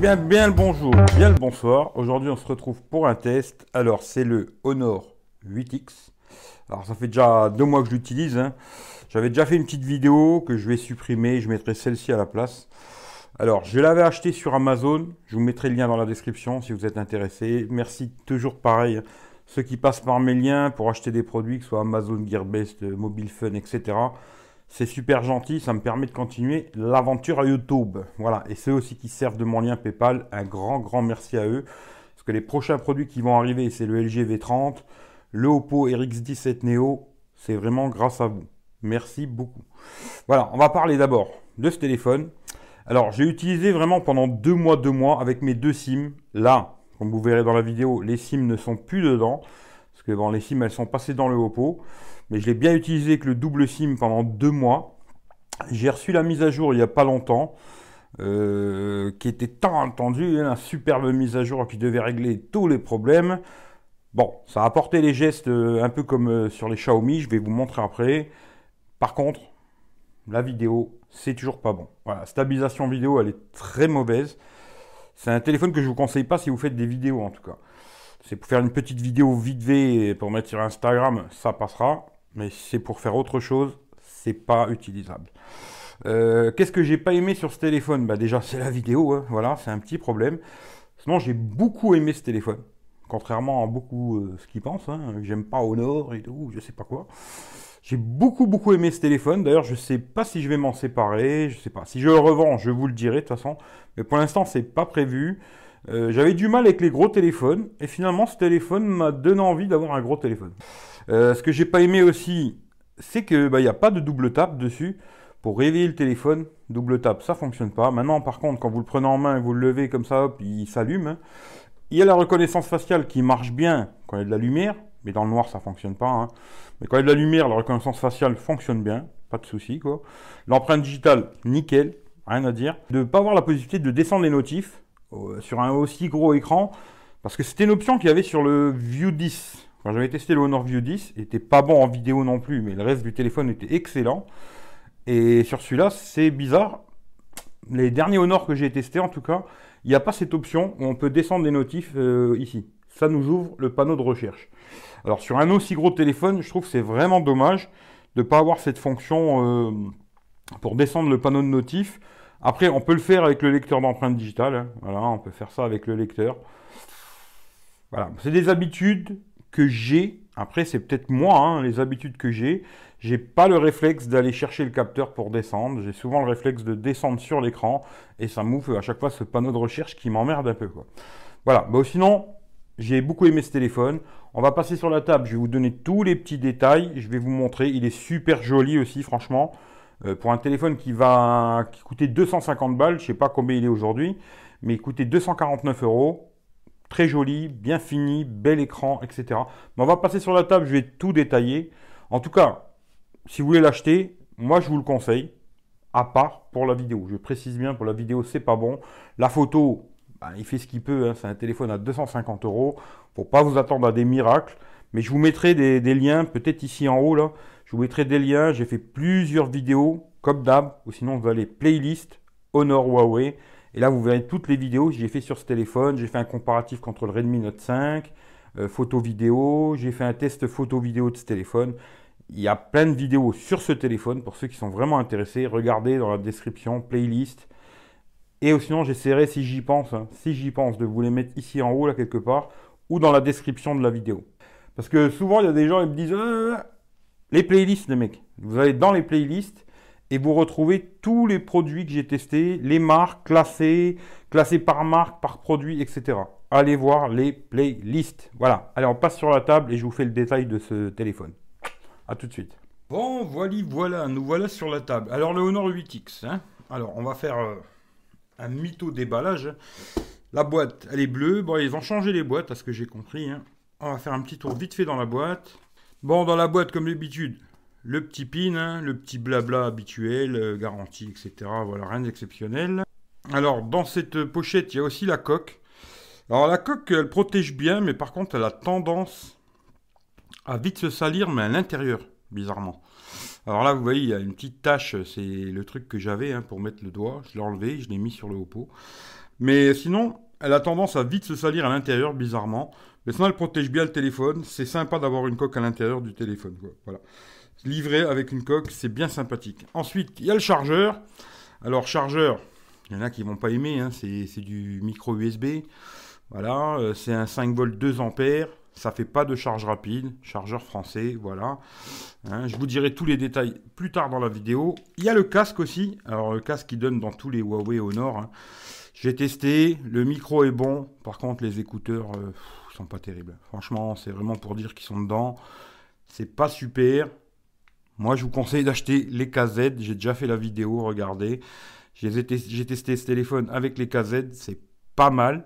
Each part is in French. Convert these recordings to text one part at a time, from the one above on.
bien, le bonjour, bien le bonsoir. Aujourd'hui, on se retrouve pour un test. Alors, c'est le Honor 8X. Alors, ça fait déjà deux mois que je l'utilise. hein. J'avais déjà fait une petite vidéo que je vais supprimer. Je mettrai celle-ci à la place. Alors, je l'avais acheté sur Amazon. Je vous mettrai le lien dans la description si vous êtes intéressé. Merci toujours pareil. Ceux qui passent par mes liens pour acheter des produits, que ce soit Amazon, Gearbest, Mobile Fun, etc. C'est super gentil, ça me permet de continuer l'aventure à YouTube. Voilà, et ceux aussi qui servent de mon lien PayPal, un grand, grand merci à eux. Parce que les prochains produits qui vont arriver, c'est le LG V30, le Oppo RX17 Neo. C'est vraiment grâce à vous. Merci beaucoup. Voilà, on va parler d'abord de ce téléphone. Alors, j'ai utilisé vraiment pendant deux mois, deux mois avec mes deux SIM. Là, comme vous verrez dans la vidéo, les SIM ne sont plus dedans. Parce que bon, les SIM, elles sont passées dans le Oppo. Mais je l'ai bien utilisé avec le double SIM pendant deux mois. J'ai reçu la mise à jour il n'y a pas longtemps. euh, qui était tant attendue, une superbe mise à jour qui devait régler tous les problèmes. Bon, ça a apporté les gestes euh, un peu comme euh, sur les Xiaomi, je vais vous montrer après. Par contre, la vidéo, c'est toujours pas bon. Voilà, stabilisation vidéo, elle est très mauvaise. C'est un téléphone que je vous conseille pas si vous faites des vidéos en tout cas. C'est pour faire une petite vidéo vite fait pour mettre sur Instagram, ça passera. Mais c'est pour faire autre chose, c'est pas utilisable. Euh, Qu'est-ce que j'ai pas aimé sur ce téléphone? Bah déjà c'est la vidéo, hein, voilà, c'est un petit problème. Sinon j'ai beaucoup aimé ce téléphone. Contrairement à beaucoup euh, ce qu'ils pensent, hein, j'aime pas Honor et tout, je sais pas quoi. J'ai beaucoup beaucoup aimé ce téléphone. D'ailleurs, je sais pas si je vais m'en séparer. Je sais pas. Si je le revends, je vous le dirai de toute façon. Mais pour l'instant, c'est pas prévu. Euh, J'avais du mal avec les gros téléphones et finalement, ce téléphone m'a donné envie d'avoir un gros téléphone. Euh, ce que j'ai pas aimé aussi, c'est que bah, n'y a pas de double tap dessus pour réveiller le téléphone. Double tap, ça fonctionne pas. Maintenant, par contre, quand vous le prenez en main et vous le levez comme ça, hop, il s'allume. hein. Il y a la reconnaissance faciale qui marche bien quand il y a de la lumière, mais dans le noir, ça fonctionne pas. hein. Mais quand il y a de la lumière, la reconnaissance faciale fonctionne bien, pas de souci. L'empreinte digitale, nickel, rien à dire. De ne pas avoir la possibilité de descendre les notifs euh, sur un aussi gros écran, parce que c'était une option qu'il y avait sur le View 10. Quand j'avais testé le Honor View 10, il était pas bon en vidéo non plus, mais le reste du téléphone était excellent. Et sur celui-là, c'est bizarre. Les derniers Honor que j'ai testés, en tout cas, il n'y a pas cette option où on peut descendre des notifs euh, ici. Ça nous ouvre le panneau de recherche. Alors sur un aussi gros téléphone, je trouve que c'est vraiment dommage de ne pas avoir cette fonction euh, pour descendre le panneau de notifs. Après, on peut le faire avec le lecteur d'empreinte digitale. hein. Voilà, on peut faire ça avec le lecteur. Voilà, c'est des habitudes que j'ai. Après, c'est peut-être moi, hein, les habitudes que j'ai. J'ai pas le réflexe d'aller chercher le capteur pour descendre. J'ai souvent le réflexe de descendre sur l'écran et ça m'ouvre à chaque fois ce panneau de recherche qui m'emmerde un peu. Voilà. Bon, sinon, j'ai beaucoup aimé ce téléphone. On va passer sur la table. Je vais vous donner tous les petits détails. Je vais vous montrer. Il est super joli aussi, franchement. Euh, pour un téléphone qui va qui coûtait 250 balles, je sais pas combien il est aujourd'hui, mais il coûtait 249 euros. Très joli, bien fini, bel écran, etc. Mais on va passer sur la table. Je vais tout détailler. En tout cas, si vous voulez l'acheter, moi je vous le conseille. À part pour la vidéo. Je précise bien, pour la vidéo, c'est pas bon. La photo, bah, il fait ce qu'il peut. hein. C'est un téléphone à 250 euros. Faut pas vous attendre à des miracles. Mais je vous mettrai des, des liens, peut-être ici en haut là. Je vous mettrai des liens. J'ai fait plusieurs vidéos, comme d'hab. Ou sinon, vous allez playlist Honor Huawei. Et là, vous verrez toutes les vidéos que j'ai fait sur ce téléphone. J'ai fait un comparatif contre le Redmi Note 5, euh, photo vidéo. J'ai fait un test photo vidéo de ce téléphone. Il y a plein de vidéos sur ce téléphone pour ceux qui sont vraiment intéressés. Regardez dans la description, playlist. Et sinon, j'essaierai, si j'y pense, hein, si j'y pense, de vous les mettre ici en haut, là, quelque part, ou dans la description de la vidéo. Parce que souvent, il y a des gens qui me disent Euh, les playlists, les mecs. Vous allez dans les playlists et vous retrouvez tous les produits que j'ai testés, les marques classées, classées par marque, par produit, etc. Allez voir les playlists. Voilà. Allez, on passe sur la table et je vous fais le détail de ce téléphone. A tout de suite. Bon, voilà, voilà, nous voilà sur la table. Alors, le Honor 8X. hein. Alors, on va faire euh, un mytho déballage. La boîte, elle est bleue. Bon, ils ont changé les boîtes, à ce que j'ai compris. hein. On va faire un petit tour vite fait dans la boîte. Bon, dans la boîte, comme d'habitude, le petit pin, hein, le petit blabla habituel, euh, garantie, etc. Voilà, rien d'exceptionnel. Alors, dans cette pochette, il y a aussi la coque. Alors, la coque, elle protège bien, mais par contre, elle a tendance à vite se salir, mais à l'intérieur, bizarrement. Alors là, vous voyez, il y a une petite tache, c'est le truc que j'avais hein, pour mettre le doigt. Je l'ai enlevé, je l'ai mis sur le haut. Mais sinon, elle a tendance à vite se salir à l'intérieur, bizarrement. Mais sinon, elle protège bien le téléphone. C'est sympa d'avoir une coque à l'intérieur du téléphone. Voilà. Livré avec une coque, c'est bien sympathique. Ensuite, il y a le chargeur. Alors, chargeur, il y en a qui vont pas aimer. Hein. C'est du micro USB. Voilà, euh, c'est un 5 volts 2 ampères. Ça fait pas de charge rapide, chargeur français, voilà. Hein, je vous dirai tous les détails plus tard dans la vidéo. Il y a le casque aussi. Alors le casque qui donne dans tous les Huawei Honor. Hein. J'ai testé, le micro est bon. Par contre, les écouteurs euh, sont pas terribles. Franchement, c'est vraiment pour dire qu'ils sont dedans. C'est pas super. Moi, je vous conseille d'acheter les KZ. J'ai déjà fait la vidéo, regardez. J'ai testé ce téléphone avec les KZ. C'est pas mal.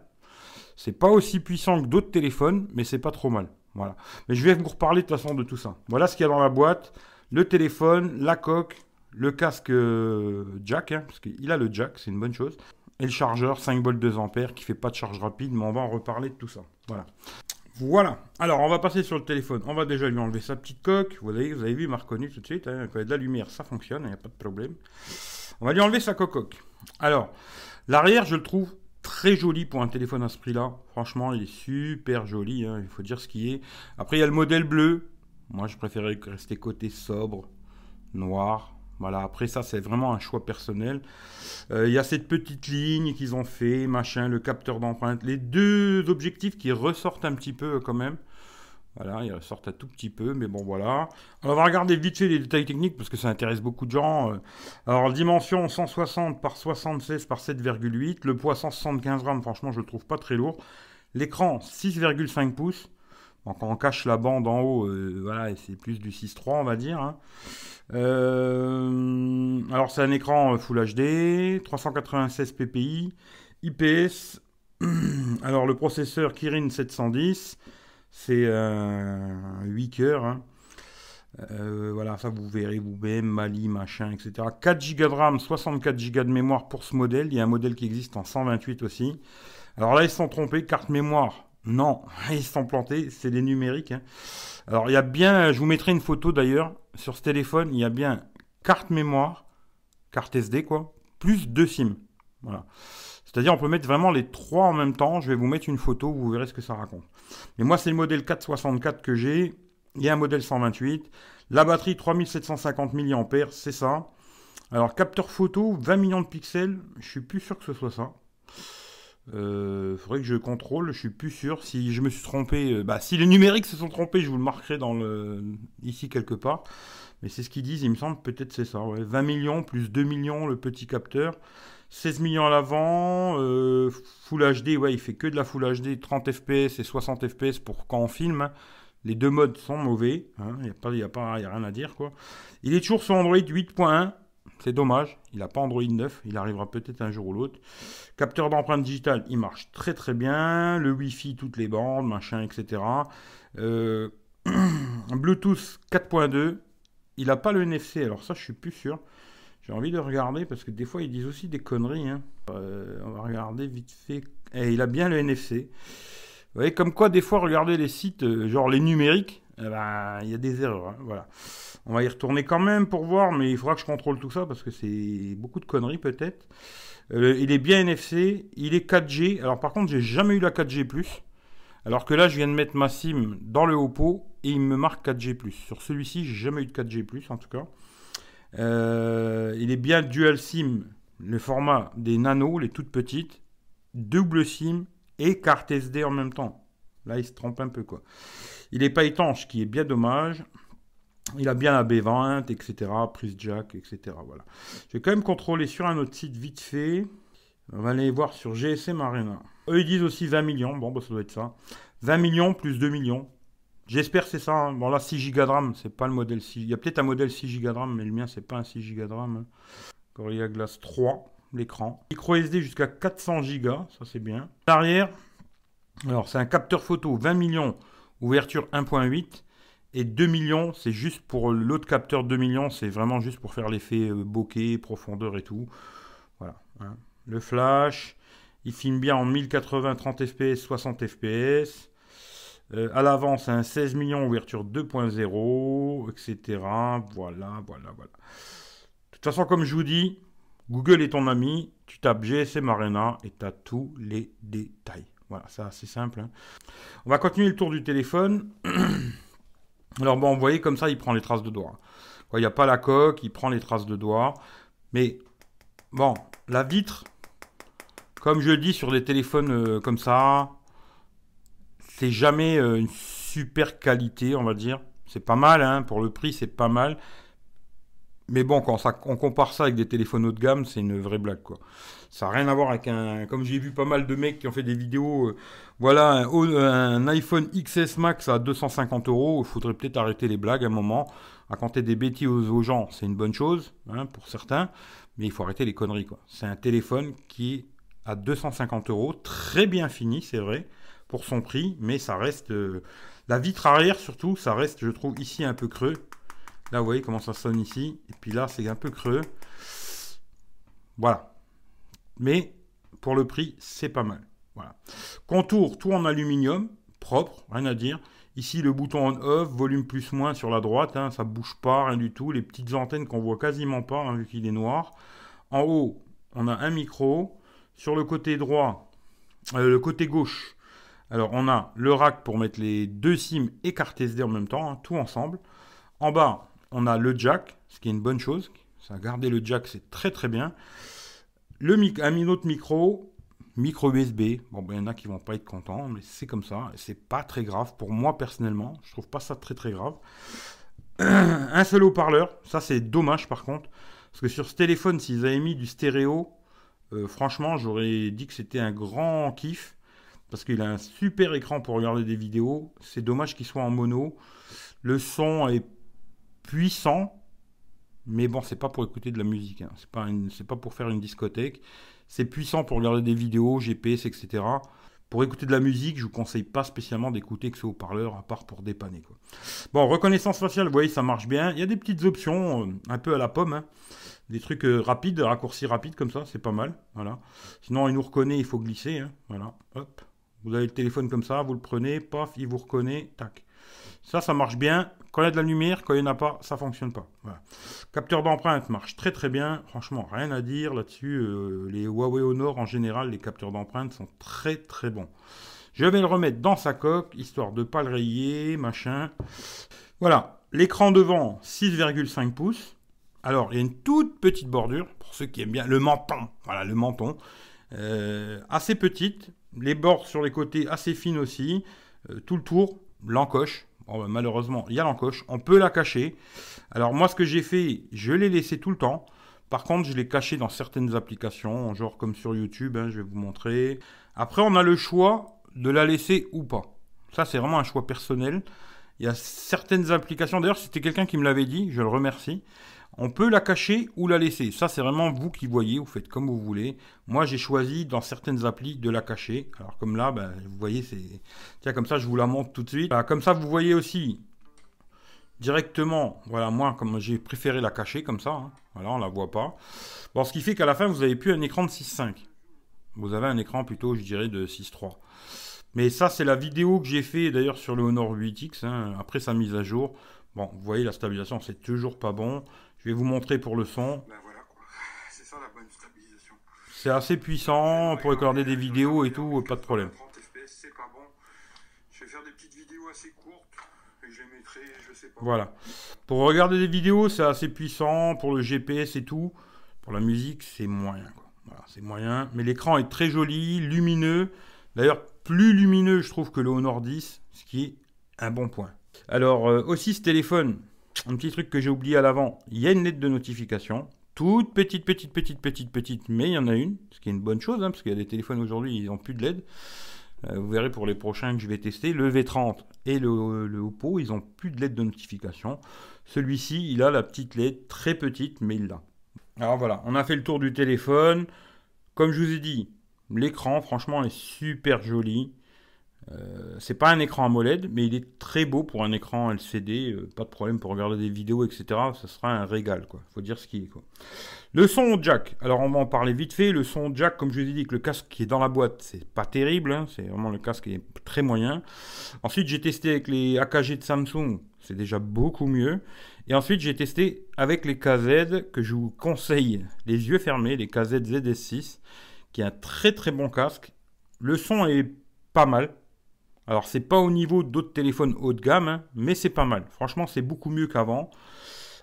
C'est pas aussi puissant que d'autres téléphones, mais c'est pas trop mal. Voilà. Mais je vais vous reparler de toute façon de tout ça. Voilà ce qu'il y a dans la boîte. Le téléphone, la coque, le casque euh, jack, hein, parce qu'il a le jack, c'est une bonne chose. Et le chargeur, 5 volts 2 ampères, qui fait pas de charge rapide, mais on va en reparler de tout ça. Voilà. Voilà. Alors, on va passer sur le téléphone. On va déjà lui enlever sa petite coque. Vous avez, vous avez vu, il m'a reconnu tout de suite. Hein. Il y a de la lumière, ça fonctionne, il n'y a pas de problème. On va lui enlever sa coque. Alors, l'arrière, je le trouve très joli pour un téléphone à ce prix-là. Franchement, il est super joli, hein, il faut dire ce qui est. Après, il y a le modèle bleu. Moi, je préférais rester côté sobre, noir. Voilà, après ça, c'est vraiment un choix personnel. Euh, il y a cette petite ligne qu'ils ont fait, machin, le capteur d'empreinte. Les deux objectifs qui ressortent un petit peu quand même. Voilà, ils ressortent un tout petit peu, mais bon, voilà. on va regarder vite fait les détails techniques parce que ça intéresse beaucoup de gens. Euh. Alors, dimension 160 par 76 par 7,8. Le poids 175 grammes, franchement, je le trouve pas très lourd. L'écran 6,5 pouces. Donc, on cache la bande en haut, euh, voilà, c'est plus du 6.3, on va dire. Hein. Euh, alors, c'est un écran Full HD, 396 ppi, IPS. Alors, le processeur Kirin 710. C'est un 8 cœurs. Hein. Euh, voilà, ça vous verrez vous-même, Mali, machin, etc. 4 Go de RAM, 64 Go de mémoire pour ce modèle. Il y a un modèle qui existe en 128 aussi. Alors là, ils se sont trompés. Carte mémoire, non, ils sont plantés. C'est des numériques. Hein. Alors il y a bien, je vous mettrai une photo d'ailleurs sur ce téléphone. Il y a bien carte mémoire, carte SD quoi, plus deux SIM. Voilà. C'est-à-dire, on peut mettre vraiment les trois en même temps. Je vais vous mettre une photo, vous verrez ce que ça raconte. Mais moi, c'est le modèle 464 que j'ai. Il y a un modèle 128. La batterie 3750 mAh, c'est ça. Alors, capteur photo, 20 millions de pixels. Je suis plus sûr que ce soit ça. Euh, faudrait que je contrôle, je suis plus sûr. Si je me suis trompé, euh, bah, si les numériques se sont trompés, je vous le marquerai dans le, ici quelque part. Mais c'est ce qu'ils disent, il me semble, peut-être c'est ça. 20 millions plus 2 millions le petit capteur. 16 millions à l'avant, euh, Full HD, ouais, il fait que de la Full HD, 30 fps et 60 fps pour quand on filme. Les deux modes sont mauvais, hein, il n'y a, a, a rien à dire quoi. Il est toujours sur Android 8.1, c'est dommage, il n'a pas Android 9, il arrivera peut-être un jour ou l'autre. Capteur d'empreinte digitale, il marche très très bien. Le Wi-Fi, toutes les bandes, machin, etc. Euh, Bluetooth 4.2, il n'a pas le NFC, alors ça je suis plus sûr. J'ai envie de regarder parce que des fois ils disent aussi des conneries. Hein. Euh, on va regarder vite fait. Et il a bien le NFC. Vous voyez, comme quoi des fois regarder les sites, euh, genre les numériques, eh ben, il y a des erreurs. Hein. voilà. On va y retourner quand même pour voir, mais il faudra que je contrôle tout ça parce que c'est beaucoup de conneries peut-être. Euh, il est bien NFC, il est 4G. Alors par contre, j'ai jamais eu la 4G+. Alors que là, je viens de mettre ma SIM dans le Oppo et il me marque 4G+. Sur celui-ci, j'ai jamais eu de 4G+, en tout cas. Euh, il est bien dual SIM, le format des nano, les toutes petites, double SIM et carte SD en même temps. Là, il se trompe un peu quoi. Il n'est pas étanche, ce qui est bien dommage. Il a bien la B20, etc. Prise jack, etc. Voilà. Je vais quand même contrôler sur un autre site vite fait. On va aller voir sur GSM Arena. Eux, ils disent aussi 20 millions. Bon, bah, ça doit être ça. 20 millions plus 2 millions. J'espère que c'est ça. Hein. Bon, là, 6 Go de RAM, c'est pas le modèle 6. Il y a peut-être un modèle 6 Go de RAM, mais le mien, c'est pas un 6 Go de RAM. Hein. Gorilla Glass 3, l'écran. Micro SD jusqu'à 400 Go, ça c'est bien. L'arrière, alors c'est un capteur photo 20 millions, ouverture 1.8. Et 2 millions, c'est juste pour l'autre capteur 2 millions, c'est vraiment juste pour faire l'effet euh, bokeh, profondeur et tout. Voilà. Hein. Le flash, il filme bien en 1080, 30 fps, 60 fps. Euh, à c'est un 16 millions, ouverture 2.0, etc. Voilà, voilà, voilà. De toute façon, comme je vous dis, Google est ton ami. tu tapes GSM Arena et tu as tous les détails. Voilà, c'est assez simple. Hein. On va continuer le tour du téléphone. Alors bon, vous voyez comme ça, il prend les traces de doigts. Il n'y a pas la coque, il prend les traces de doigts. Mais bon, la vitre, comme je dis sur des téléphones euh, comme ça, c'est jamais euh, une super qualité, on va dire. C'est pas mal, hein, pour le prix, c'est pas mal. Mais bon, quand on compare ça avec des téléphones haut de gamme, c'est une vraie blague, quoi. Ça n'a rien à voir avec un. Comme j'ai vu pas mal de mecs qui ont fait des vidéos. Euh, voilà, un, iPhone XS Max à 250 euros. Il faudrait peut-être arrêter les blagues un moment. Raconter des bêtises aux, gens, c'est une bonne chose, hein, pour certains. Mais il faut arrêter les conneries, quoi. C'est un téléphone qui est à 250 euros. Très bien fini, c'est vrai, pour son prix. Mais ça reste. Euh, la vitre arrière, surtout, ça reste, je trouve, ici un peu creux. Là, vous voyez comment ça sonne ici. Et puis là, c'est un peu creux. Voilà. Mais pour le prix, c'est pas mal. Voilà. Contour, tout en aluminium, propre, rien à dire. Ici, le bouton on-off, volume plus-moins sur la droite, hein, ça bouge pas, rien du tout. Les petites antennes qu'on voit quasiment pas, hein, vu qu'il est noir. En haut, on a un micro. Sur le côté droit, euh, le côté gauche, alors on a le rack pour mettre les deux SIM et carte SD en même temps, hein, tout ensemble. En bas, on a le jack, ce qui est une bonne chose. Ça, garder le jack, c'est très très bien. Le un autre micro, micro USB. Bon, ben, il y en a qui vont pas être contents, mais c'est comme ça. C'est pas très grave pour moi personnellement. Je trouve pas ça très très grave. un seul haut-parleur, ça c'est dommage par contre. Parce que sur ce téléphone, s'ils avaient mis du stéréo, euh, franchement, j'aurais dit que c'était un grand kiff. Parce qu'il a un super écran pour regarder des vidéos. C'est dommage qu'il soit en mono. Le son est puissant, mais bon, c'est pas pour écouter de la musique. Hein. C'est pas, pour faire une discothèque. C'est puissant pour regarder des vidéos, GPS, etc. Pour écouter de la musique, je vous conseille pas spécialement d'écouter que ce haut-parleur, à part pour dépanner. Bon, reconnaissance faciale, vous voyez, ça marche bien. Il y a des petites options, euh, un peu à la pomme. Hein. Des trucs euh, rapides, raccourcis rapides comme ça, c'est pas mal. Voilà. Sinon, il nous reconnaît, il faut glisser. Hein. Voilà. Hop. Vous avez le téléphone comme ça, vous le prenez, paf, il vous reconnaît, tac. Ça, ça marche bien. Quand il y a de la lumière, quand il n'y en a pas, ça fonctionne pas. Capteur d'empreinte marche très très bien. Franchement, rien à dire là-dessus. Euh, les Huawei Honor, en général, les capteurs d'empreinte sont très très bons. Je vais le remettre dans sa coque, histoire de ne pas le rayer, machin. Voilà. L'écran devant, 6,5 pouces. Alors, il y a une toute petite bordure, pour ceux qui aiment bien, le menton. Voilà, le menton. Euh, assez petite. Les bords sur les côtés assez fines aussi. Euh, tout le tour, l'encoche. Bah, malheureusement, il y a l'encoche. On peut la cacher. Alors moi, ce que j'ai fait, je l'ai laissé tout le temps. Par contre, je l'ai caché dans certaines applications, genre comme sur YouTube, hein, je vais vous montrer. Après, on a le choix de la laisser ou pas. Ça, c'est vraiment un choix personnel. Il y a certaines applications, d'ailleurs, c'était quelqu'un qui me l'avait dit, je le remercie. On peut la cacher ou la laisser. Ça, c'est vraiment vous qui voyez, vous faites comme vous voulez. Moi, j'ai choisi dans certaines applis de la cacher. Alors, comme là, ben, vous voyez, c'est. Tiens, comme ça, je vous la montre tout de suite. comme ça, vous voyez aussi directement. Voilà, moi, comme j'ai préféré la cacher comme ça. Hein. Voilà, on la voit pas. Bon, ce qui fait qu'à la fin, vous n'avez plus un écran de 6.5. Vous avez un écran plutôt, je dirais, de 6.3. Mais ça, c'est la vidéo que j'ai fait d'ailleurs sur le Honor 8X, hein, après sa mise à jour. Bon, vous voyez, la stabilisation, c'est toujours pas bon. Je vais vous montrer pour le son. Ben voilà C'est ça la bonne stabilisation. C'est assez puissant pour regarder des vidéos et tout, pas de problème. 30 fps, c'est pas bon. Je vais faire des petites vidéos assez courtes et je les mettrai, je sais pas. Voilà. Pour regarder des vidéos, c'est assez puissant. Pour le GPS et tout. Pour la musique, c'est moyen. Voilà, c'est moyen. Mais l'écran est très joli, lumineux. D'ailleurs, plus lumineux, je trouve, que le Honor 10, ce qui est un bon point. Alors, euh, aussi ce téléphone, un petit truc que j'ai oublié à l'avant, il y a une lettre de notification. Toute petite, petite, petite, petite, petite, mais il y en a une, ce qui est une bonne chose, hein, parce qu'il y a des téléphones aujourd'hui, ils n'ont plus de LED. Euh, vous verrez pour les prochains que je vais tester, le V30 et le, le Oppo, ils n'ont plus de LED de notification. Celui-ci, il a la petite LED, très petite, mais il l'a. Alors voilà, on a fait le tour du téléphone. Comme je vous ai dit, l'écran, franchement, est super joli. Euh, c'est pas un écran AMOLED, mais il est très beau pour un écran LCD. Euh, pas de problème pour regarder des vidéos, etc. Ça sera un régal, quoi. Faut dire ce qui est, quoi. Le son jack. Alors, on va en parler vite fait. Le son jack, comme je vous ai dit, que le casque qui est dans la boîte, c'est pas terrible. Hein. C'est vraiment le casque qui est très moyen. Ensuite, j'ai testé avec les AKG de Samsung. C'est déjà beaucoup mieux. Et ensuite, j'ai testé avec les KZ que je vous conseille, les yeux fermés, les KZ ZS6, qui est un très très bon casque. Le son est pas mal. Alors, c'est pas au niveau d'autres téléphones haut de gamme, hein, mais c'est pas mal. Franchement, c'est beaucoup mieux qu'avant.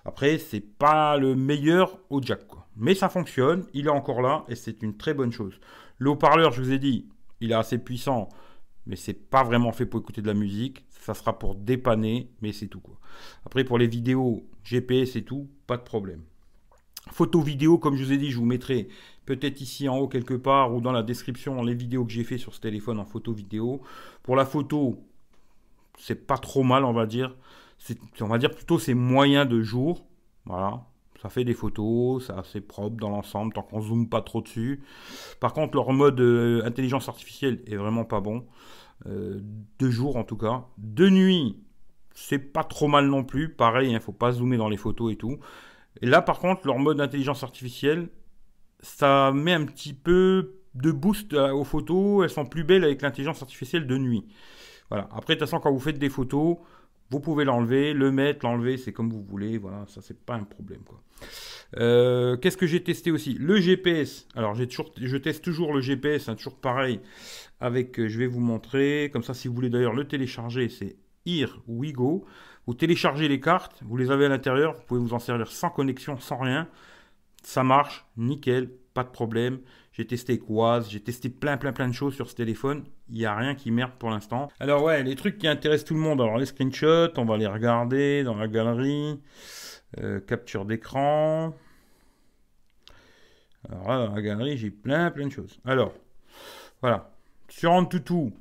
Après, c'est pas le meilleur au jack. Mais ça fonctionne, il est encore là et c'est une très bonne chose. Le haut-parleur, je vous ai dit, il est assez puissant, mais c'est pas vraiment fait pour écouter de la musique. Ça sera pour dépanner, mais c'est tout quoi. Après, pour les vidéos GPS et tout, pas de problème. Photo vidéo, comme je vous ai dit, je vous mettrai peut-être ici en haut quelque part ou dans la description les vidéos que j'ai fait sur ce téléphone en photo vidéo. Pour la photo, c'est pas trop mal, on va dire. On va dire plutôt c'est moyen de jour. Voilà. Ça fait des photos, c'est assez propre dans l'ensemble, tant qu'on zoome pas trop dessus. Par contre, leur mode euh, intelligence artificielle est vraiment pas bon. Euh, de jour en tout cas. De nuit, c'est pas trop mal non plus. Pareil, il hein, ne faut pas zoomer dans les photos et tout. Et là, par contre, leur mode d'intelligence artificielle, ça met un petit peu de boost aux photos. Elles sont plus belles avec l'intelligence artificielle de nuit. Voilà. Après, de toute façon, quand vous faites des photos, vous pouvez l'enlever, le mettre, l'enlever, c'est comme vous voulez. Voilà, ça, c'est pas un problème. Quoi. Euh, qu'est-ce que j'ai testé aussi? Le GPS. Alors, je teste toujours le GPS, hein, toujours pareil. Avec, euh, je vais vous montrer. Comme ça, si vous voulez d'ailleurs le télécharger, c'est IR Wigo. Vous téléchargez les cartes, vous les avez à l'intérieur, vous pouvez vous en servir sans connexion, sans rien. Ça marche, nickel, pas de problème. J'ai testé Quaz, j'ai testé plein plein plein de choses sur ce téléphone. Il n'y a rien qui merde pour l'instant. Alors ouais, les trucs qui intéressent tout le monde. Alors les screenshots, on va les regarder dans la galerie. Euh, capture d'écran. Alors là, dans la galerie, j'ai plein plein de choses. Alors, voilà. Sur Antutu,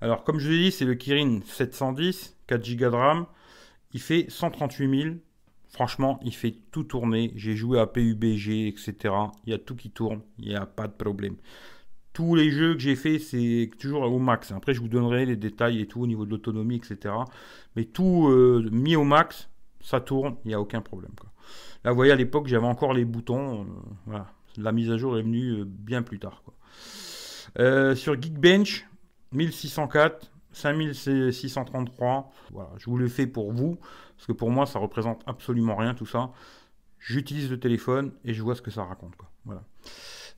alors comme je l'ai dit, c'est le Kirin 710, 4 Go de RAM. Il fait 138 000. Franchement, il fait tout tourner. J'ai joué à PUBG, etc. Il y a tout qui tourne. Il n'y a pas de problème. Tous les jeux que j'ai fait, c'est toujours au max. Après, je vous donnerai les détails et tout au niveau de l'autonomie, etc. Mais tout euh, mis au max, ça tourne. Il n'y a aucun problème. Là, vous voyez, à l'époque, j'avais encore les boutons. Euh, La mise à jour est venue euh, bien plus tard. sur Geekbench, 1604, 5633. Voilà, je vous le fais pour vous, parce que pour moi, ça représente absolument rien tout ça. J'utilise le téléphone et je vois ce que ça raconte. Quoi. Voilà.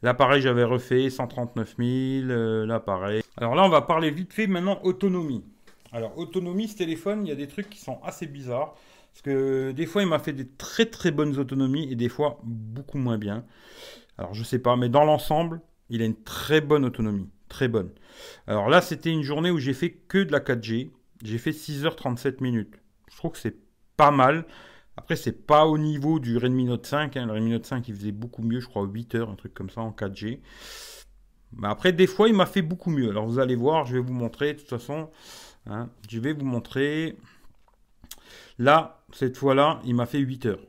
Là, pareil, j'avais refait 139 000. Euh, là, pareil. Alors là, on va parler vite fait maintenant autonomie. Alors, autonomie, ce téléphone, il y a des trucs qui sont assez bizarres. Parce que des fois, il m'a fait des très très bonnes autonomies et des fois beaucoup moins bien. Alors, je sais pas, mais dans l'ensemble, il a une très bonne autonomie très bonne. Alors là, c'était une journée où j'ai fait que de la 4G. J'ai fait 6h37 minutes. Je trouve que c'est pas mal. Après, c'est pas au niveau du Redmi Note 5. Hein. Le Redmi Note 5, il faisait beaucoup mieux, je crois 8 heures, un truc comme ça en 4G. Mais après, des fois, il m'a fait beaucoup mieux. Alors vous allez voir, je vais vous montrer. De toute façon, hein, je vais vous montrer. Là, cette fois-là, il m'a fait 8 heures.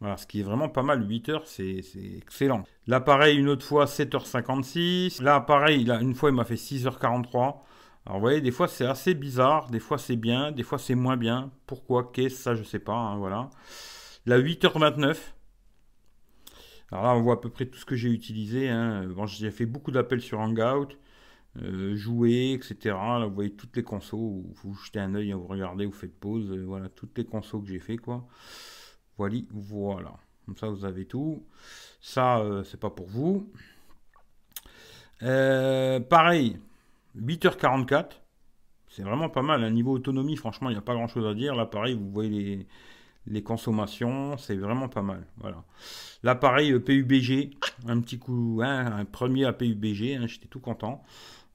Voilà, ce qui est vraiment pas mal, 8 heures, c'est excellent. Là, pareil, une autre fois, 7h56. Là, pareil, une fois, il m'a fait 6h43. Alors, vous voyez, des fois, c'est assez bizarre. Des fois, c'est bien. Des fois, c'est moins bien. Pourquoi Qu'est-ce Ça, je sais pas. Hein, voilà. Là, 8h29. Alors là, on voit à peu près tout ce que j'ai utilisé. Hein. J'ai fait beaucoup d'appels sur Hangout. Euh, jouer, etc. Là, vous voyez toutes les consos. Vous jetez un œil, vous regardez, vous faites pause. Euh, voilà, toutes les consos que j'ai fait, quoi. Voilà. Comme ça, vous avez tout. Ça, euh, c'est pas pour vous. Euh, pareil, 8h44. C'est vraiment pas mal. Un niveau autonomie, franchement, il n'y a pas grand chose à dire. Là, pareil, vous voyez les, consommations. C'est vraiment pas mal. Voilà. Là, pareil, euh, PUBG. Un petit coup, hein, un premier à PUBG. Hein, j'étais tout content.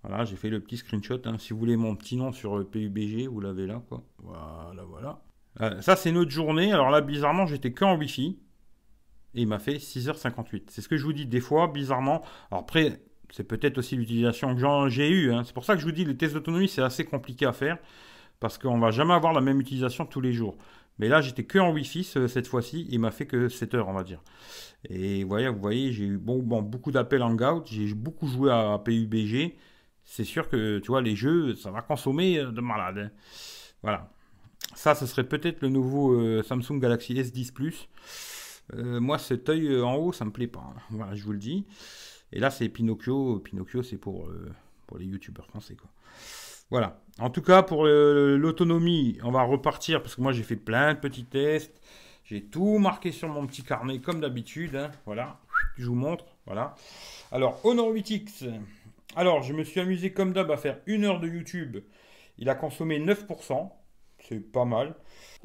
Voilà, j'ai fait le petit screenshot. Hein. Si vous voulez mon petit nom sur PUBG, vous l'avez là. Quoi. Voilà, voilà. Euh, ça, c'est notre journée. Alors là, bizarrement, j'étais que en Wi-Fi. Et il m'a fait 6h58. C'est ce que je vous dis des fois, bizarrement. Après, c'est peut-être aussi l'utilisation que j'ai eue. Hein. C'est pour ça que je vous dis, les tests d'autonomie, c'est assez compliqué à faire. Parce qu'on va jamais avoir la même utilisation tous les jours. Mais là, j'étais que en Wi-Fi cette fois-ci. Il m'a fait que 7 heures, on va dire. Et voyez, vous voyez j'ai eu bon, bon, beaucoup d'appels en Gout. J'ai beaucoup joué à PUBG. C'est sûr que, tu vois, les jeux, ça va consommer de malade. Hein. Voilà. Ça, ce serait peut-être le nouveau euh, Samsung Galaxy S10 Plus. Euh, moi, cet œil euh, en haut, ça me plaît pas. Voilà, je vous le dis. Et là, c'est Pinocchio. Pinocchio, c'est pour, les youtubeurs français. Voilà. En tout cas, pour l'autonomie, on va repartir parce que moi, j'ai fait plein de petits tests. J'ai tout marqué sur mon petit carnet comme d'habitude. Hein. Voilà, je vous montre. Voilà. Alors, Honor 8X. Alors, je me suis amusé comme d'hab à faire une heure de YouTube. Il a consommé 9%. C'est pas mal.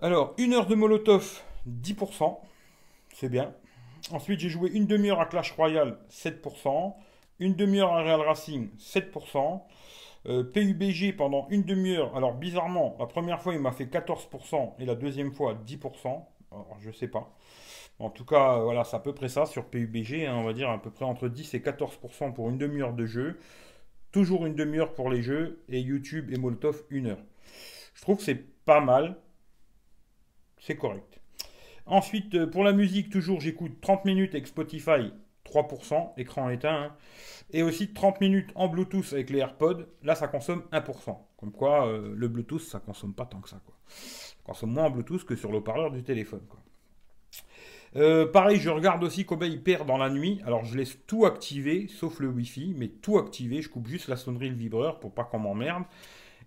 Alors, une heure de Molotov, 10%. C'est bien. Ensuite, j'ai joué une demi-heure à Clash Royale, 7%. Une demi-heure à Real Racing, 7%. Euh, PUBG pendant une demi-heure. Alors, bizarrement, la première fois, il m'a fait 14% et la deuxième fois, 10%. Alors, je sais pas. En tout cas, voilà, c'est à peu près ça sur PUBG. Hein, on va dire à peu près entre 10 et 14% pour une demi-heure de jeu. Toujours une demi-heure pour les jeux. Et YouTube et Molotov, une heure. Je trouve que c'est pas mal. C'est correct. Ensuite, euh, pour la musique, toujours, j'écoute 30 minutes avec Spotify, 3%, écran éteint. Et aussi 30 minutes en Bluetooth avec les AirPods. Là, ça consomme 1%. Comme quoi, euh, le Bluetooth, ça consomme pas tant que ça. Quoi. Ça consomme moins en Bluetooth que sur le parleur du téléphone. Euh, pareil, je regarde aussi combien il perd dans la nuit. Alors, je laisse tout activer, sauf le Wi-Fi, mais tout activé. Je coupe juste la sonnerie, le vibreur pour pas qu'on m'emmerde.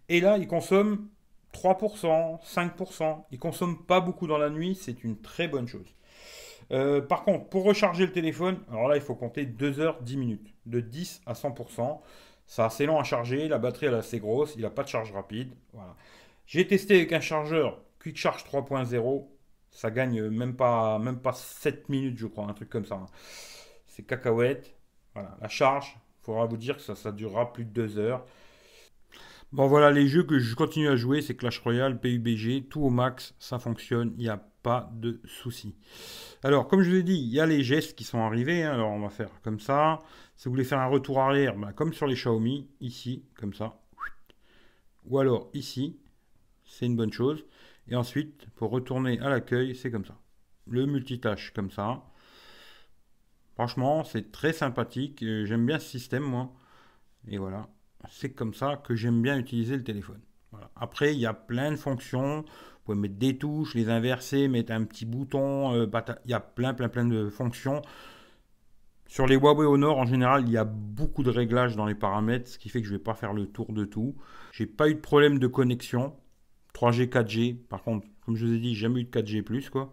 Et là, il consomme 3%, 5%. Il consomme pas beaucoup dans la nuit, c'est une très bonne chose. Euh, par contre, pour recharger le téléphone, alors là, il faut compter 2 heures 10 minutes, de 10 à 100%. C'est assez long à charger, la batterie est assez grosse, il n'a pas de charge rapide. J'ai testé avec un chargeur Quick Charge 3.0, ça gagne même pas, même pas 7 minutes, je crois, un truc comme ça. Hein. C'est cacahuète. Voilà, la charge, il faudra vous dire que ça, ça durera plus de 2 heures. Bon voilà, les jeux que je continue à jouer, c'est Clash Royale, PUBG, tout au max, ça fonctionne, il n'y a pas de souci. Alors, comme je vous ai dit, il y a les gestes qui sont arrivés, hein. alors on va faire comme ça. Si vous voulez faire un retour arrière, bah, comme sur les Xiaomi, ici, comme ça. Ou alors ici, c'est une bonne chose. Et ensuite, pour retourner à l'accueil, c'est comme ça. Le multitâche, comme ça. Franchement, c'est très sympathique. Euh, j'aime bien ce système, moi. Et voilà c'est comme ça que j'aime bien utiliser le téléphone. Après, il y a plein de fonctions. Vous pouvez mettre des touches, les inverser, mettre un petit bouton. Euh, il y a plein, plein, plein de fonctions. Sur les Huawei Honor, en général, il y a beaucoup de réglages dans les paramètres, ce qui fait que je ne vais pas faire le tour de tout. J'ai pas eu de problème de connexion. 3G, 4G. Par contre, comme je vous ai dit, jamais eu de 4G+. Quoi.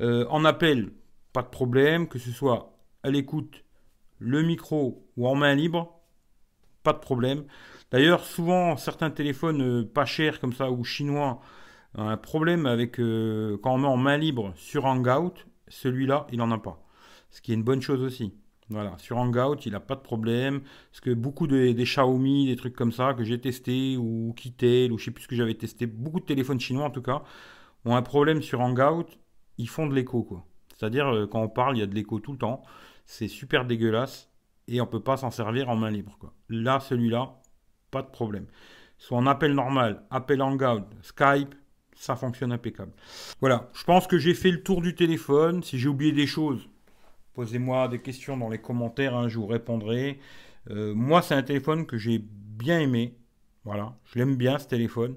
Euh, en appel, pas de problème. Que ce soit à l'écoute, le micro ou en main libre, de problème. D'ailleurs, souvent, certains téléphones euh, pas chers comme ça ou chinois un problème avec euh, quand on met en main libre sur Hangout. Celui-là, il n'en a pas. Ce qui est une bonne chose aussi. Voilà, sur Hangout, il n'a pas de problème. Parce que beaucoup de, des Xiaomi, des trucs comme ça que j'ai testé ou Kitel ou je sais plus ce que j'avais testé, beaucoup de téléphones chinois en tout cas, ont un problème sur Hangout. Ils font de l'écho quoi. C'est-à-dire euh, quand on parle, il y a de l'écho tout le temps. C'est super dégueulasse et on peut pas s'en servir en main libre. Quoi. Là, celui-là, pas de problème. Soit en appel normal, appel Hangout, Skype, ça fonctionne impeccable. Voilà, je pense que j'ai fait le tour du téléphone. Si j'ai oublié des choses, posez-moi des questions dans les commentaires, hein, je vous répondrai. Euh, moi, c'est un téléphone que j'ai bien aimé. Voilà, je l'aime bien ce téléphone.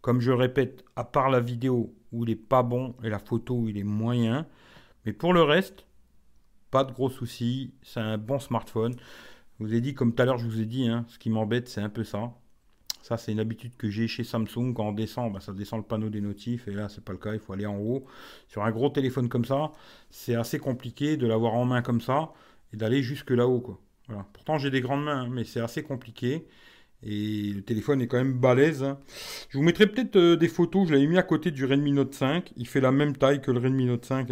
Comme je répète, à part la vidéo où il est pas bon et la photo où il est moyen. Mais pour le reste, pas de gros soucis, c'est un bon smartphone. Je vous ai dit, comme tout à l'heure, je vous ai dit, hein, ce qui m'embête, c'est un peu ça. Ça, c'est une habitude que j'ai chez Samsung. Quand on descend, bah, ça descend le panneau des notifs. Et là, c'est pas le cas. Il faut aller en haut. Sur un gros téléphone comme ça, c'est assez compliqué de l'avoir en main comme ça et d'aller jusque là-haut. Pourtant, j'ai des grandes mains, hein, mais c'est assez compliqué. Et le téléphone est quand même balèze. Hein. Je vous mettrai peut-être euh, des photos. Je l'avais mis à côté du Redmi Note 5. Il fait la même taille que le Redmi Note 5,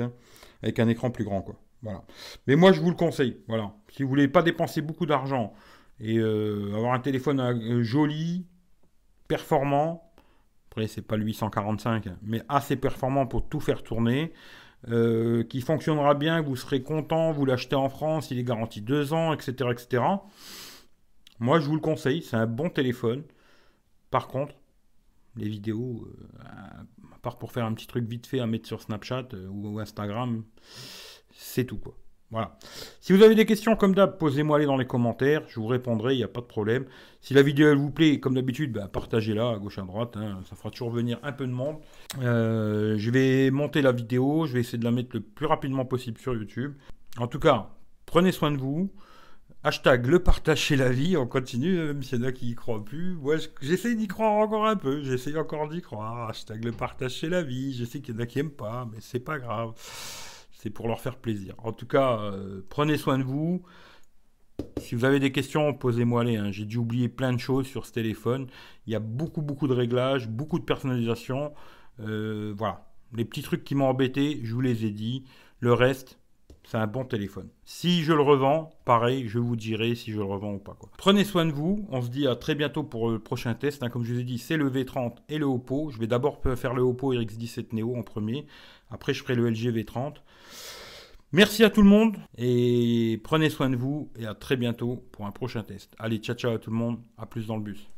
avec un écran plus grand. Voilà. Mais moi, je vous le conseille. Voilà. Si vous voulez pas dépenser beaucoup d'argent et euh, avoir un téléphone euh, joli, performant, après c'est pas le 845, mais assez performant pour tout faire tourner, euh, qui fonctionnera bien, vous serez content, vous l'achetez en France, il est garanti deux ans, etc., etc. Moi, je vous le conseille. C'est un bon téléphone. Par contre, les vidéos, à part pour faire un petit truc vite fait à mettre sur Snapchat ou Instagram, c'est tout quoi. Voilà. Si vous avez des questions, comme d'hab, posez-moi les dans les commentaires. Je vous répondrai, il n'y a pas de problème. Si la vidéo vous plaît, comme d'habitude, bah, partagez-la à gauche à droite. Hein. ça fera toujours venir un peu de monde. Euh, je vais monter la vidéo. Je vais essayer de la mettre le plus rapidement possible sur YouTube. En tout cas, prenez soin de vous. Hashtag le partage la vie, on continue, même s'il y en a qui y croient plus. Moi, j'essaie d'y croire encore un peu, j'essaie encore d'y croire. Hashtag le partage chez la vie, je sais qu'il y en a qui n'aiment pas, mais c'est pas grave. C'est pour leur faire plaisir. En tout cas, euh, prenez soin de vous. Si vous avez des questions, posez-moi les. Hein. J'ai dû oublier plein de choses sur ce téléphone. Il y a beaucoup, beaucoup de réglages, beaucoup de personnalisation. Euh, voilà. Les petits trucs qui m'ont embêté, je vous les ai dit. Le reste, c'est un bon téléphone. Si je le revends, pareil, je vous dirai si je le revends ou pas. Quoi. Prenez soin de vous. On se dit à très bientôt pour le prochain test. Hein. Comme je vous ai dit, c'est le V30 et le Oppo. Je vais d'abord faire le Oppo RX17 Neo en premier. Après, je ferai le LG V30. Merci à tout le monde et prenez soin de vous et à très bientôt pour un prochain test. Allez, ciao ciao à tout le monde, à plus dans le bus.